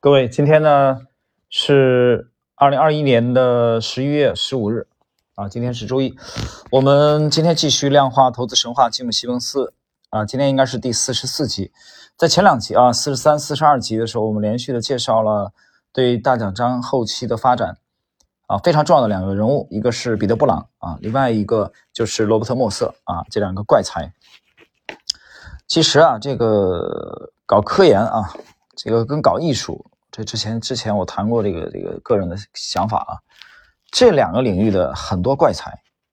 各位，今天呢是二零二一年的十一月十五日啊，今天是周一。我们今天继续量化投资神话吉姆西蒙斯啊，今天应该是第四十四集。在前两集啊，四十三、四十二集的时候，我们连续的介绍了对大奖章后期的发展啊非常重要的两个人物，一个是彼得·布朗啊，另外一个就是罗伯特·莫瑟啊，这两个怪才。其实啊，这个搞科研啊。这个跟搞艺术，这之前之前我谈过这个这个个人的想法啊，这两个领域的很多怪才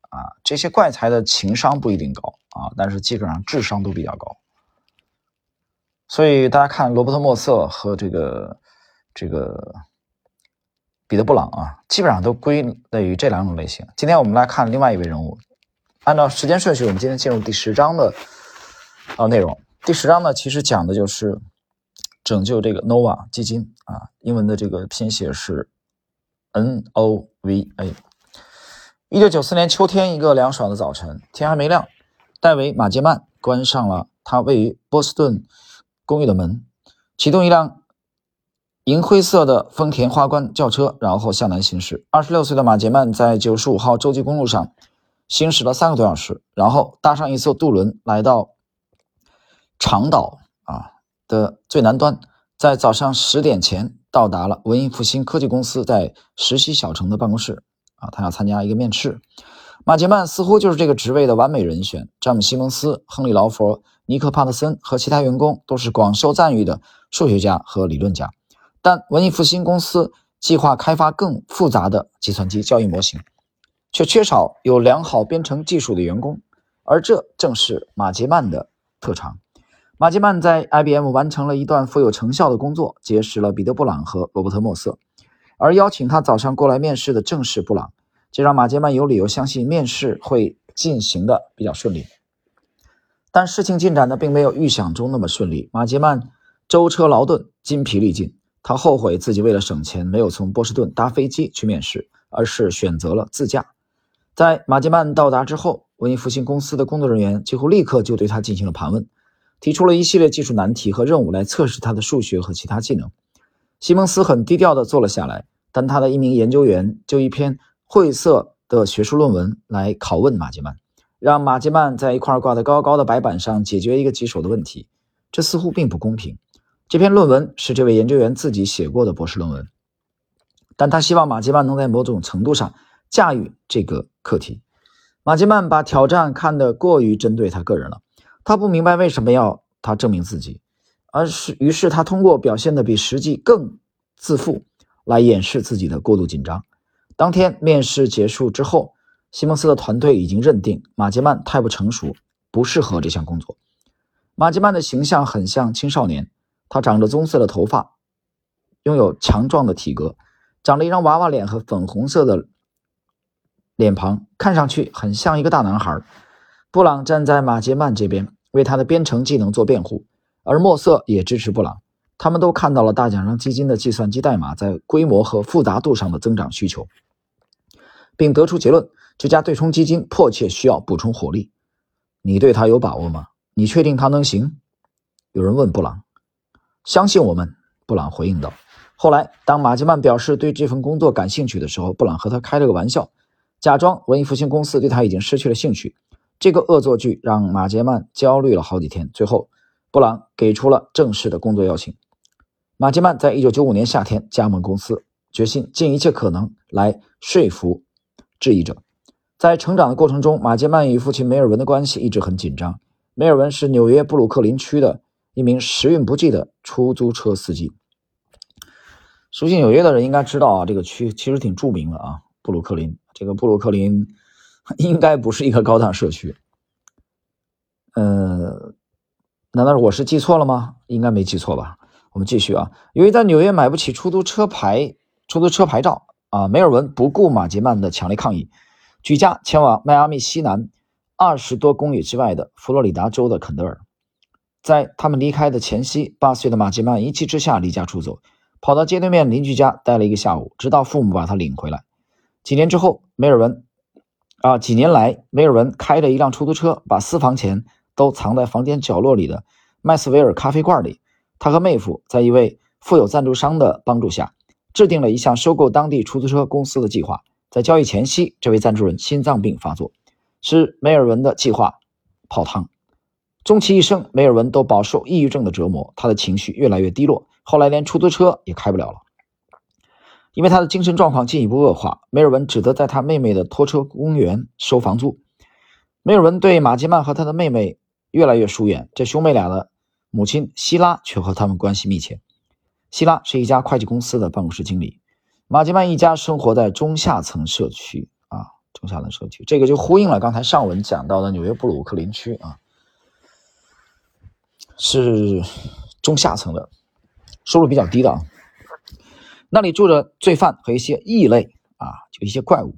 啊，这些怪才的情商不一定高啊，但是基本上智商都比较高。所以大家看罗伯特·莫瑟和这个这个彼得·布朗啊，基本上都归类于这两种类型。今天我们来看另外一位人物，按照时间顺序，我们今天进入第十章的啊内容。第十章呢，其实讲的就是。拯救这个 Nova 基金啊，英文的这个拼写是 N O V A。一九九四年秋天，一个凉爽的早晨，天还没亮，戴维·马杰曼关上了他位于波士顿公寓的门，启动一辆银灰色的丰田花冠轿车，然后向南行驶。二十六岁的马杰曼在九十五号洲际公路上行驶了三个多小时，然后搭上一艘渡轮，来到长岛。的最南端，在早上十点前到达了文艺复兴科技公司在石溪小城的办公室。啊，他要参加一个面试。马杰曼似乎就是这个职位的完美人选。詹姆·西蒙斯、亨利·劳佛、尼克·帕特森和其他员工都是广受赞誉的数学家和理论家，但文艺复兴公司计划开发更复杂的计算机交易模型，却缺少有良好编程技术的员工，而这正是马杰曼的特长。马吉曼在 IBM 完成了一段富有成效的工作，结识了彼得·布朗和罗伯特·莫瑟，而邀请他早上过来面试的正是布朗，这让马杰曼有理由相信面试会进行的比较顺利。但事情进展的并没有预想中那么顺利。马杰曼舟车劳顿，筋疲力尽，他后悔自己为了省钱没有从波士顿搭飞机去面试，而是选择了自驾。在马杰曼到达之后，文艺复兴公司的工作人员几乎立刻就对他进行了盘问。提出了一系列技术难题和任务来测试他的数学和其他技能。西蒙斯很低调地坐了下来，但他的一名研究员就一篇晦涩的学术论文来拷问马杰曼，让马杰曼在一块挂得高高的白板上解决一个棘手的问题。这似乎并不公平。这篇论文是这位研究员自己写过的博士论文，但他希望马杰曼能在某种程度上驾驭这个课题。马杰曼把挑战看得过于针对他个人了。他不明白为什么要他证明自己，而是于是他通过表现的比实际更自负来掩饰自己的过度紧张。当天面试结束之后，西蒙斯的团队已经认定马杰曼太不成熟，不适合这项工作。马杰曼的形象很像青少年，他长着棕色的头发，拥有强壮的体格，长了一张娃娃脸和粉红色的脸庞，看上去很像一个大男孩。布朗站在马杰曼这边。为他的编程技能做辩护，而莫瑟也支持布朗。他们都看到了大奖章基金的计算机代码在规模和复杂度上的增长需求，并得出结论：这家对冲基金迫切需要补充火力。你对他有把握吗？你确定他能行？有人问布朗。相信我们，布朗回应道。后来，当马杰曼表示对这份工作感兴趣的时候，布朗和他开了个玩笑，假装文艺复兴公司对他已经失去了兴趣。这个恶作剧让马杰曼焦虑了好几天。最后，布朗给出了正式的工作邀请。马杰曼在一九九五年夏天加盟公司，决心尽一切可能来说服质疑者。在成长的过程中，马杰曼与父亲梅尔文的关系一直很紧张。梅尔文是纽约布鲁克林区的一名时运不济的出租车司机。熟悉纽约的人应该知道啊，这个区其实挺著名的啊，布鲁克林。这个布鲁克林。应该不是一个高档社区，呃，难道我是记错了吗？应该没记错吧。我们继续啊，由于在纽约买不起出租车牌、出租车牌照啊，梅尔文不顾马杰曼的强烈抗议，举家前往迈阿密西南二十多公里之外的佛罗里达州的肯德尔。在他们离开的前夕，八岁的马杰曼一气之下离家出走，跑到街对面邻居家待了一个下午，直到父母把他领回来。几年之后，梅尔文。啊，几年来，梅尔文开着一辆出租车，把私房钱都藏在房间角落里的麦斯维尔咖啡馆里。他和妹夫在一位富有赞助商的帮助下，制定了一项收购当地出租车公司的计划。在交易前夕，这位赞助人心脏病发作，使梅尔文的计划泡汤。终其一生，梅尔文都饱受抑郁症的折磨，他的情绪越来越低落，后来连出租车也开不了了。因为他的精神状况进一步恶化，梅尔文只得在他妹妹的拖车公园收房租。梅尔文对马吉曼和他的妹妹越来越疏远，这兄妹俩的母亲希拉却和他们关系密切。希拉是一家会计公司的办公室经理，马吉曼一家生活在中下层社区啊，中下层社区，这个就呼应了刚才上文讲到的纽约布鲁克林区啊。是中下层的，收入比较低的啊。那里住着罪犯和一些异类啊，就一些怪物。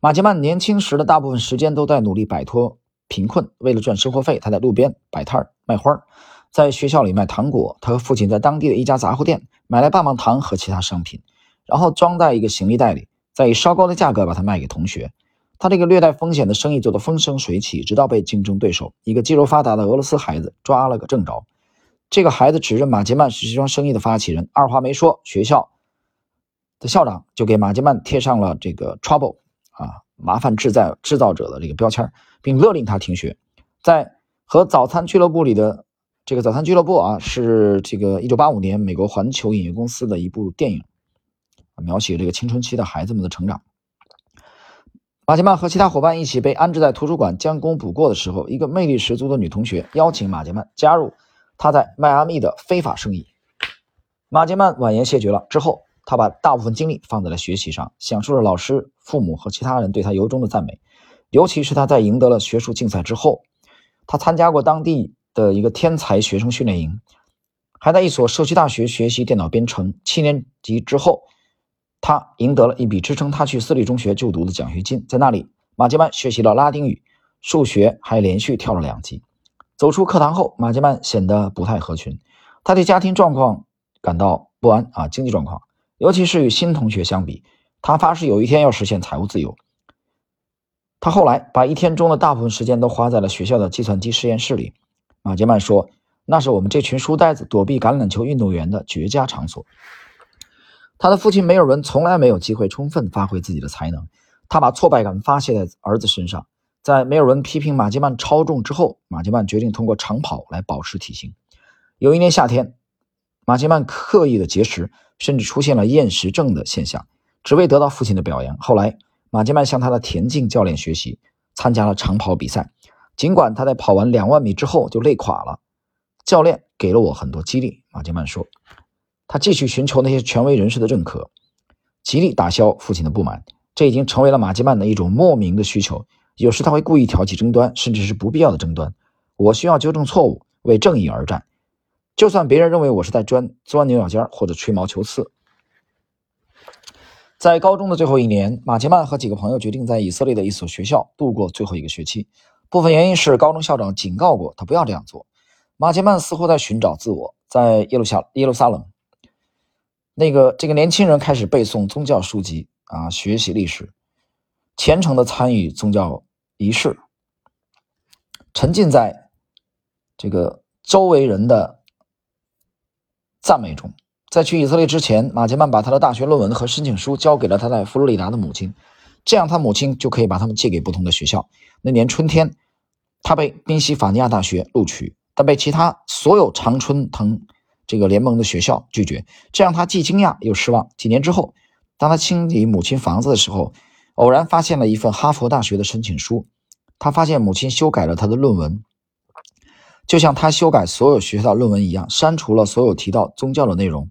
马吉曼年轻时的大部分时间都在努力摆脱贫困。为了赚生活费，他在路边摆摊卖花，在学校里卖糖果。他和父亲在当地的一家杂货店买来棒棒糖和其他商品，然后装在一个行李袋里，再以稍高的价格把它卖给同学。他这个略带风险的生意做得风生水起，直到被竞争对手一个肌肉发达的俄罗斯孩子抓了个正着。这个孩子指认马杰曼是这桩生意的发起人，二话没说，学校的校长就给马杰曼贴上了这个 “trouble” 啊，麻烦制造制造者的这个标签，并勒令他停学。在和早餐俱乐部里的这个早餐俱乐部啊，是这个1985年美国环球影业公司的一部电影，描写这个青春期的孩子们的成长。马杰曼和其他伙伴一起被安置在图书馆将功补过的时候，一个魅力十足的女同学邀请马杰曼加入他在迈阿密的非法生意。马杰曼婉言谢绝了。之后，他把大部分精力放在了学习上，享受着老师、父母和其他人对他由衷的赞美。尤其是他在赢得了学术竞赛之后，他参加过当地的一个天才学生训练营，还在一所社区大学学习电脑编程。七年级之后。他赢得了一笔支撑他去私立中学就读的奖学金，在那里，马杰曼学习了拉丁语、数学，还连续跳了两级。走出课堂后，马杰曼显得不太合群，他对家庭状况感到不安啊，经济状况，尤其是与新同学相比，他发誓有一天要实现财务自由。他后来把一天中的大部分时间都花在了学校的计算机实验室里。马杰曼说：“那是我们这群书呆子躲避橄榄球运动员的绝佳场所。”他的父亲梅尔文从来没有机会充分发挥自己的才能，他把挫败感发泄在儿子身上。在梅尔文批评马吉曼超重之后，马吉曼决定通过长跑来保持体型。有一年夏天，马吉曼刻意的节食，甚至出现了厌食症的现象，只为得到父亲的表扬。后来，马吉曼向他的田径教练学习，参加了长跑比赛。尽管他在跑完两万米之后就累垮了，教练给了我很多激励。马吉曼说。他继续寻求那些权威人士的认可，极力打消父亲的不满。这已经成为了马吉曼的一种莫名的需求。有时他会故意挑起争端，甚至是不必要的争端。我需要纠正错误，为正义而战，就算别人认为我是在钻钻牛角尖或者吹毛求疵。在高中的最后一年，马杰曼和几个朋友决定在以色列的一所学校度过最后一个学期。部分原因是高中校长警告过他不要这样做。马杰曼似乎在寻找自我，在耶路撒耶路撒冷。那个这个年轻人开始背诵宗教书籍啊，学习历史，虔诚的参与宗教仪式，沉浸在这个周围人的赞美中。在去以色列之前，马杰曼把他的大学论文和申请书交给了他在佛罗里达的母亲，这样他母亲就可以把他们借给不同的学校。那年春天，他被宾夕法尼亚大学录取，但被其他所有常春藤。这个联盟的学校拒绝，这让他既惊讶又失望。几年之后，当他清理母亲房子的时候，偶然发现了一份哈佛大学的申请书。他发现母亲修改了他的论文，就像他修改所有学校的论文一样，删除了所有提到宗教的内容，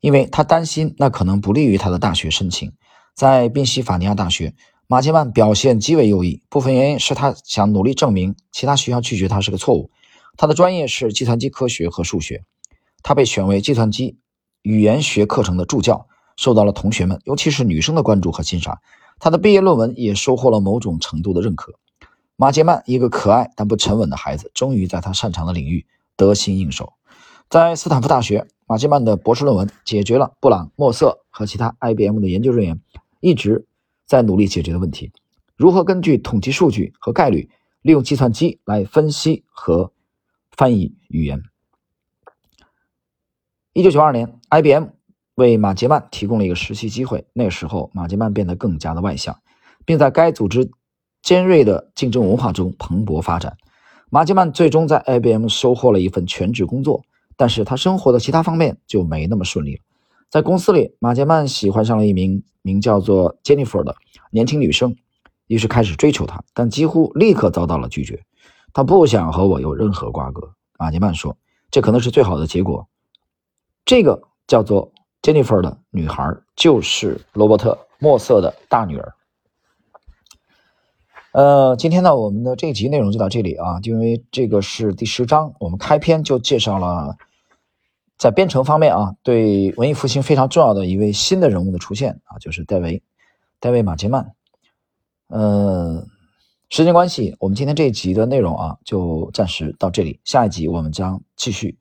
因为他担心那可能不利于他的大学申请。在宾夕法尼亚大学，马切曼表现极为优异，部分原因是他想努力证明其他学校拒绝他是个错误。他的专业是计算机科学和数学。他被选为计算机语言学课程的助教，受到了同学们，尤其是女生的关注和欣赏。他的毕业论文也收获了某种程度的认可。马杰曼，一个可爱但不沉稳的孩子，终于在他擅长的领域得心应手。在斯坦福大学，马杰曼的博士论文解决了布朗、莫瑟和其他 IBM 的研究人员一直在努力解决的问题：如何根据统计数据和概率，利用计算机来分析和翻译语言。一九九二年，IBM 为马杰曼提供了一个实习机会。那时候，马杰曼变得更加的外向，并在该组织尖锐的竞争文化中蓬勃发展。马杰曼最终在 IBM 收获了一份全职工作，但是他生活的其他方面就没那么顺利了。在公司里，马杰曼喜欢上了一名名叫做 Jennifer 的年轻女生，于是开始追求她，但几乎立刻遭到了拒绝。他不想和我有任何瓜葛，马杰曼说，这可能是最好的结果。这个叫做 Jennifer 的女孩就是罗伯特·莫瑟的大女儿。呃，今天呢，我们的这一集内容就到这里啊，因为这个是第十章，我们开篇就介绍了在编程方面啊，对文艺复兴非常重要的一位新的人物的出现啊，就是戴维·戴维·马杰曼。呃，时间关系，我们今天这一集的内容啊，就暂时到这里，下一集我们将继续。